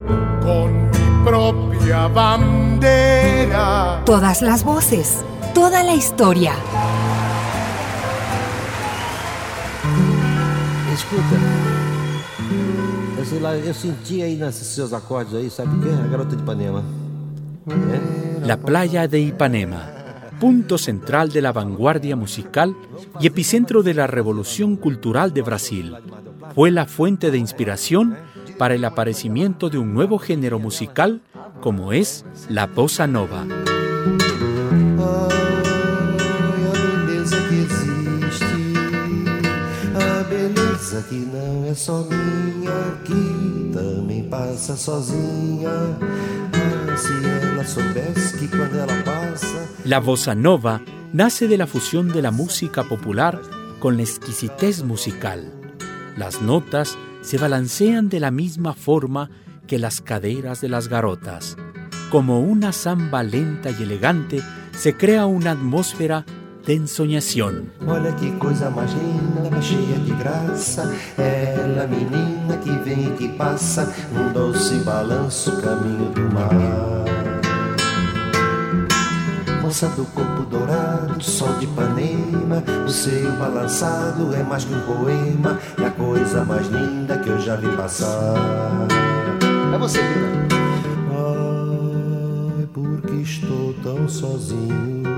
Con mi propia bandera. Todas las voces, toda la historia. Escuta, eu sei lá, eu senti aí nesses seus acordes aí, sabe o que? A garota de Ipanema. É? La playa de Ipanema, punto central de la vanguardia musical y epicentro de la revolución cultural de Brasil, fue la fuente de inspiración para el aparecimiento de un nuevo género musical como es la bossa nova. La bossa nova nace de la fusión de la música popular con la exquisitez musical. Las notas se balancean de la misma forma que las caderas de las garotas. Como una samba lenta y elegante, se crea una atmósfera de ensoñación. Olha que coisa mais linda, cheia de graça. Ela, menina que vem e que passa, um doce balanço, caminho do mar. Moça do corpo dourado, sol de Ipanema, o seu balançado é mais que um poema, é a coisa mais linda que eu já vi passar. É você, vida. Ai, porque estou tão sozinho.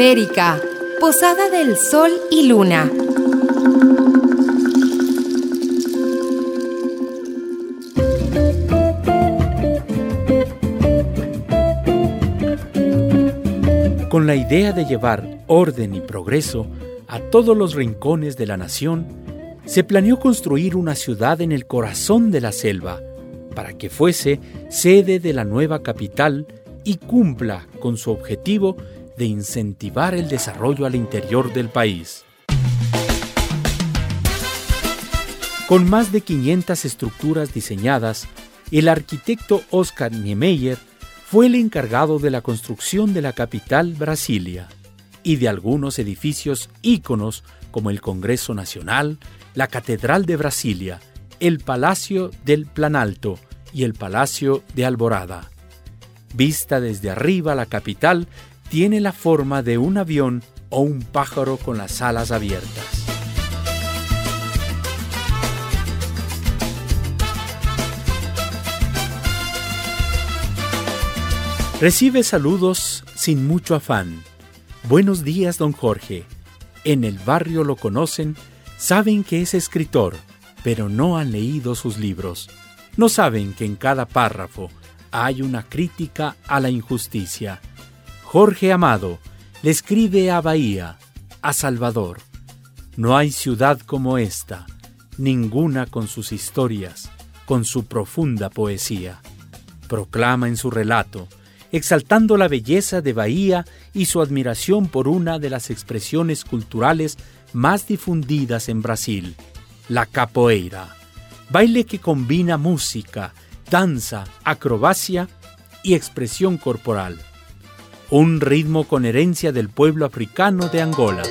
América, Posada del Sol y Luna. Con la idea de llevar orden y progreso a todos los rincones de la nación, se planeó construir una ciudad en el corazón de la selva, para que fuese sede de la nueva capital y cumpla con su objetivo de incentivar el desarrollo al interior del país. Con más de 500 estructuras diseñadas, el arquitecto Oscar Niemeyer fue el encargado de la construcción de la capital Brasilia y de algunos edificios íconos como el Congreso Nacional, la Catedral de Brasilia, el Palacio del Planalto y el Palacio de Alborada. Vista desde arriba, la capital tiene la forma de un avión o un pájaro con las alas abiertas. Recibe saludos sin mucho afán. Buenos días, don Jorge. En el barrio lo conocen, saben que es escritor, pero no han leído sus libros. No saben que en cada párrafo hay una crítica a la injusticia. Jorge Amado le escribe a Bahía, a Salvador. No hay ciudad como esta, ninguna con sus historias, con su profunda poesía. Proclama en su relato, exaltando la belleza de Bahía y su admiración por una de las expresiones culturales más difundidas en Brasil, la capoeira, baile que combina música, danza, acrobacia y expresión corporal. Un ritmo con herencia del pueblo africano de Angola.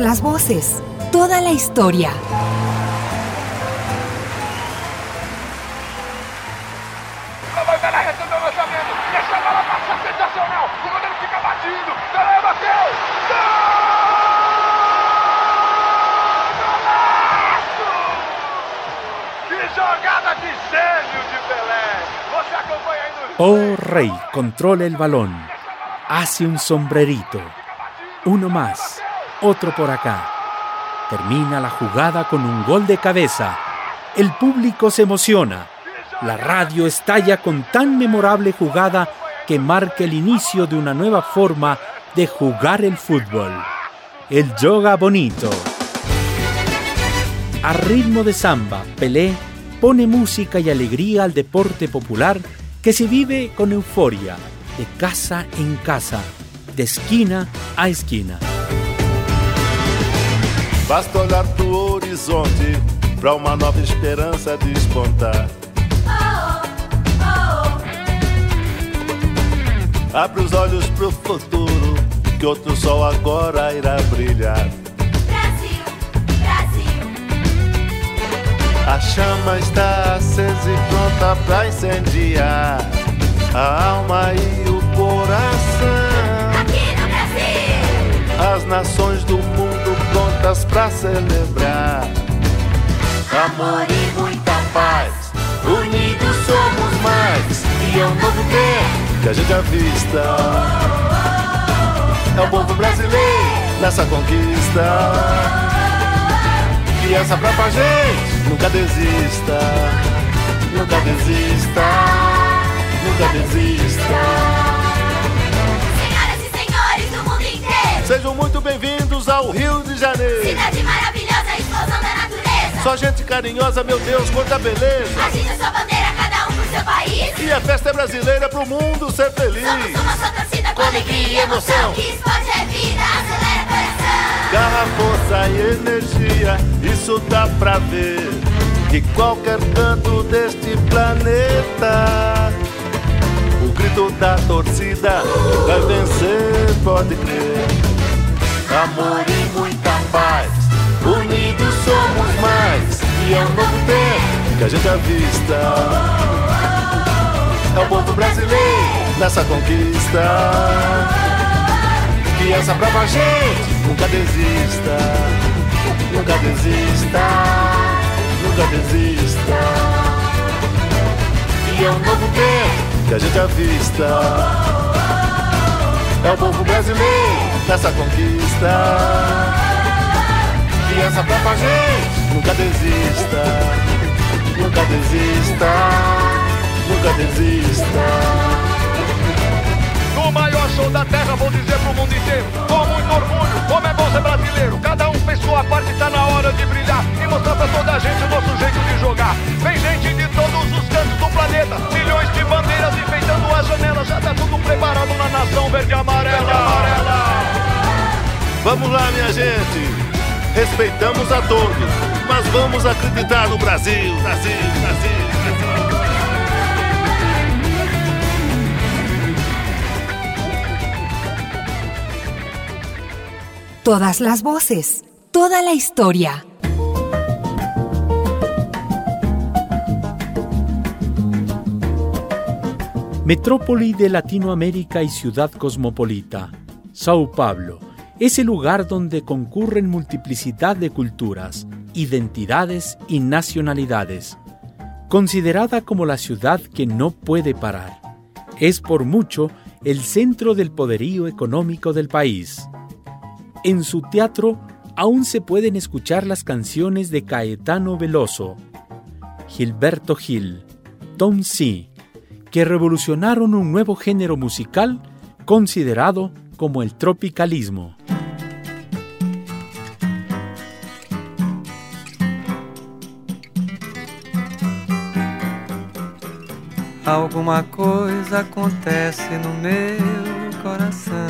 Todas las voces, toda la historia. Oh Rey controla el balón, hace un sombrerito, uno más otro por acá. Termina la jugada con un gol de cabeza. El público se emociona. La radio estalla con tan memorable jugada que marca el inicio de una nueva forma de jugar el fútbol. El yoga bonito. A ritmo de samba, Pelé pone música y alegría al deporte popular que se vive con euforia, de casa en casa, de esquina a esquina. Basta olhar pro horizonte para uma nova esperança despontar. Abre os olhos pro futuro, que outro sol agora irá brilhar. Brasil, Brasil. A chama está acesa e pronta pra incendiar a alma e o coração. Aqui no Brasil. As nações do mundo prontas pra celebrar. Amor e muita paz, unidos somos mais. E é um novo que a gente avista. É o povo brasileiro nessa conquista. Criança pra gente, nunca desista, nunca desista, nunca desista. Sejam muito bem-vindos ao Rio de Janeiro. Cidade maravilhosa, explosão da natureza. Só gente carinhosa, meu Deus, quanta beleza. Agita sua bandeira, cada um pro seu país. E a festa é brasileira pro mundo ser feliz. Somos uma só torcida com alegria e emoção. Que esporte é vida, acelera coração. Garra, força e energia, isso dá pra ver. De qualquer canto deste planeta. O grito da torcida vai vencer, pode crer. Amor e muita paz, unidos somos mais. E é um novo tempo que a gente avista. É o povo brasileiro nessa conquista. Criança brava, gente, nunca desista. Nunca desista, nunca desista. E é um novo tempo que a gente avista. É o povo brasileiro nessa conquista. Criança brava, gente, nunca desista. Nunca desista, nunca desista. Show da terra, vou dizer pro mundo inteiro Com muito orgulho, como é bom ser brasileiro Cada um fez sua parte, tá na hora de brilhar E mostrar pra toda a gente o nosso jeito de jogar Vem gente de todos os cantos do planeta Milhões de bandeiras enfeitando as janelas Já tá tudo preparado na nação verde e amarela, verde e amarela. Vamos lá, minha gente. Respeitamos a todos, mas vamos acreditar no Brasil, Brasil, Brasil, Brasil. Todas las voces, toda la historia. Metrópoli de Latinoamérica y ciudad cosmopolita, Sao Paulo, es el lugar donde concurren multiplicidad de culturas, identidades y nacionalidades. Considerada como la ciudad que no puede parar, es por mucho el centro del poderío económico del país. En su teatro aún se pueden escuchar las canciones de Caetano Veloso, Gilberto Gil, Tom C., que revolucionaron un nuevo género musical considerado como el tropicalismo. Alguma coisa acontece no meu coração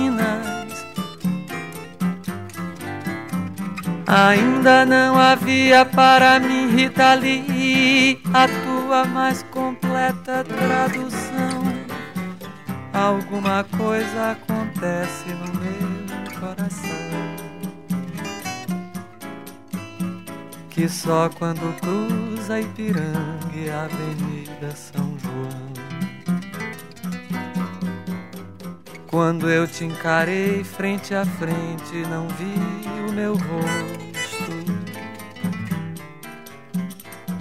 Ainda não havia para mim, Rita Lee, a tua mais completa tradução. Alguma coisa acontece no meu coração. que só quando cruza Ipiranga e a Avenida São João. Quando eu te encarei frente a frente, não vi o meu rosto.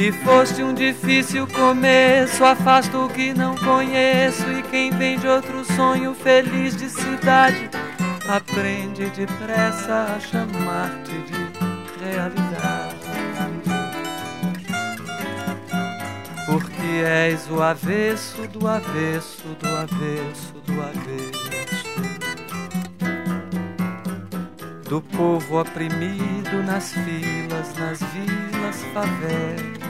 E foste um difícil começo, afasto o que não conheço. E quem vem de outro sonho feliz de cidade aprende depressa a chamar-te de realidade. Porque és o avesso do avesso do avesso do avesso do povo oprimido nas filas, nas vilas, favelas,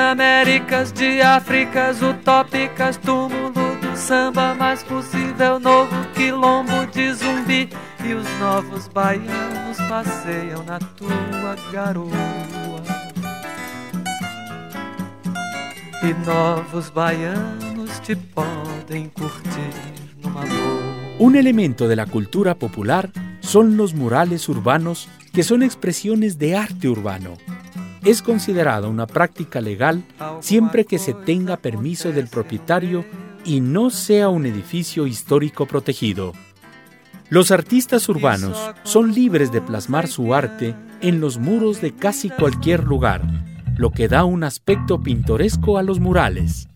Panaméricas de Áfricas utópicas, túmulo do samba mais possível, novo quilombo de zumbi. E os novos baianos passeiam na tua garoa. E novos baianos te podem curtir numa boa. Un elemento de la cultura popular son los murales urbanos, que son expresiones de arte urbano. Es considerada una práctica legal siempre que se tenga permiso del propietario y no sea un edificio histórico protegido. Los artistas urbanos son libres de plasmar su arte en los muros de casi cualquier lugar, lo que da un aspecto pintoresco a los murales.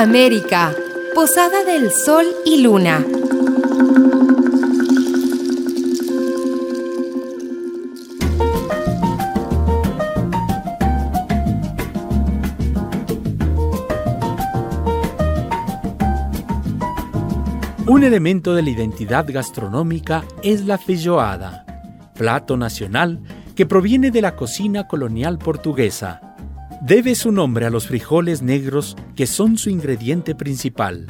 América, Posada del Sol y Luna. Un elemento de la identidad gastronómica es la feijoada, plato nacional que proviene de la cocina colonial portuguesa. Debe su nombre a los frijoles negros que son su ingrediente principal.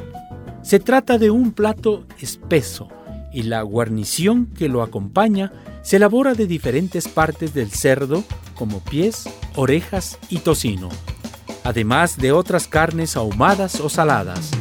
Se trata de un plato espeso y la guarnición que lo acompaña se elabora de diferentes partes del cerdo como pies, orejas y tocino, además de otras carnes ahumadas o saladas.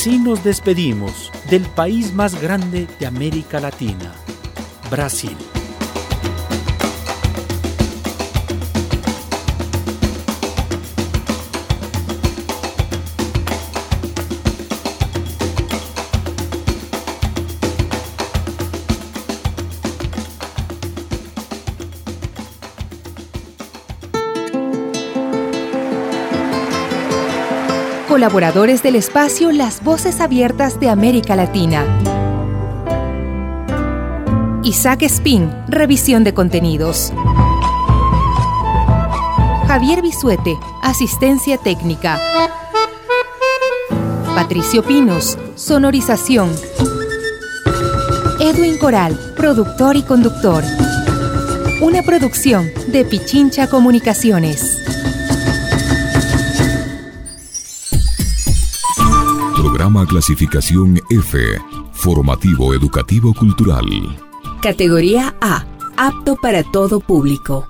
Así nos despedimos del país más grande de América Latina, Brasil. Colaboradores del espacio Las Voces Abiertas de América Latina. Isaac Spin, revisión de contenidos. Javier Bisuete, asistencia técnica. Patricio Pinos, sonorización. Edwin Coral, productor y conductor. Una producción de Pichincha Comunicaciones. Programa Clasificación F. Formativo Educativo Cultural. Categoría A. Apto para todo público.